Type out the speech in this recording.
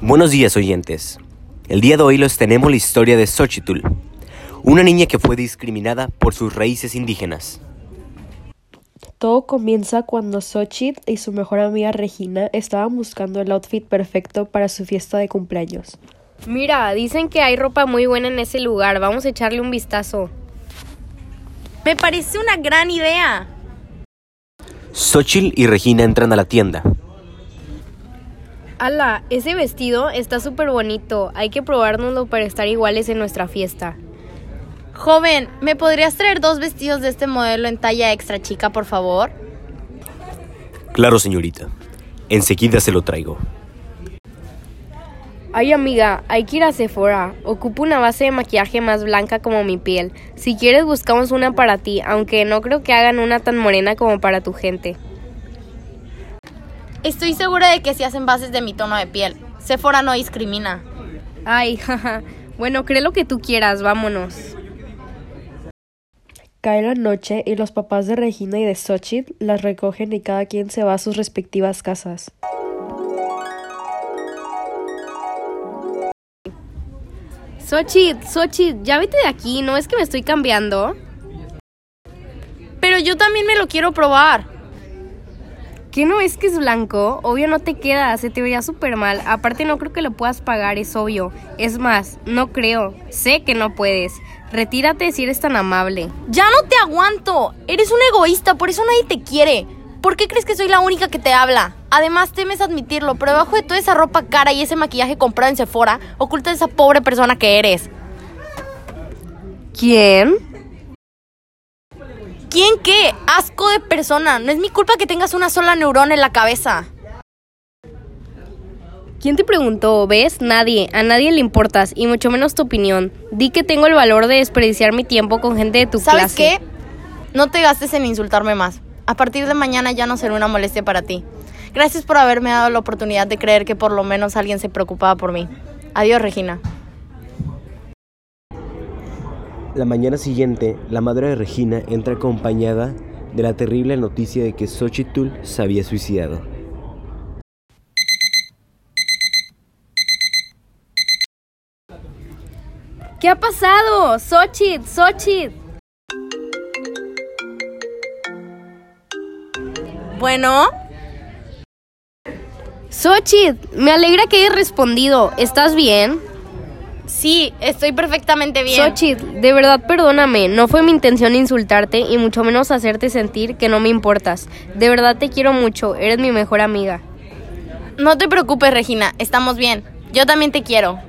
Buenos días oyentes. El día de hoy les tenemos la historia de Xochitl, una niña que fue discriminada por sus raíces indígenas. Todo comienza cuando Xochitl y su mejor amiga Regina estaban buscando el outfit perfecto para su fiesta de cumpleaños. Mira, dicen que hay ropa muy buena en ese lugar. Vamos a echarle un vistazo. Me parece una gran idea. Xochitl y Regina entran a la tienda. Ala, ese vestido está súper bonito. Hay que probárnoslo para estar iguales en nuestra fiesta. Joven, ¿me podrías traer dos vestidos de este modelo en talla extra chica, por favor? Claro, señorita. Enseguida se lo traigo. Ay, amiga, hay que ir a Sephora. Ocupo una base de maquillaje más blanca como mi piel. Si quieres, buscamos una para ti, aunque no creo que hagan una tan morena como para tu gente. Estoy segura de que si hacen bases de mi tono de piel. Sephora no discrimina. Ay, jaja. Bueno, cree lo que tú quieras, vámonos. Cae la noche y los papás de Regina y de Xochitl las recogen y cada quien se va a sus respectivas casas. Xochitl, Xochitl, ya vete de aquí, ¿no es que me estoy cambiando? Pero yo también me lo quiero probar. ¿Qué no es que es blanco? Obvio no te queda, se te vería súper mal. Aparte no creo que lo puedas pagar, es obvio. Es más, no creo. Sé que no puedes. Retírate si eres tan amable. Ya no te aguanto. Eres un egoísta, por eso nadie te quiere. ¿Por qué crees que soy la única que te habla? Además, temes admitirlo, pero debajo de toda esa ropa cara y ese maquillaje comprado en Sephora, oculta esa pobre persona que eres. ¿Quién? ¿Quién qué? Asco de persona. No es mi culpa que tengas una sola neurona en la cabeza. ¿Quién te preguntó? ¿Ves? Nadie. A nadie le importas, y mucho menos tu opinión. Di que tengo el valor de desperdiciar mi tiempo con gente de tu ¿Sabes clase. qué? No te gastes en insultarme más. A partir de mañana ya no será una molestia para ti. Gracias por haberme dado la oportunidad de creer que por lo menos alguien se preocupaba por mí. Adiós, Regina. La mañana siguiente, la madre de Regina entra acompañada de la terrible noticia de que Xochitl se había suicidado. ¿Qué ha pasado? Xochitl, Xochitl. Bueno, Xochitl, me alegra que hayas respondido. ¿Estás bien? Sí, estoy perfectamente bien. Xochitl, de verdad perdóname. No fue mi intención insultarte y mucho menos hacerte sentir que no me importas. De verdad te quiero mucho. Eres mi mejor amiga. No te preocupes, Regina. Estamos bien. Yo también te quiero.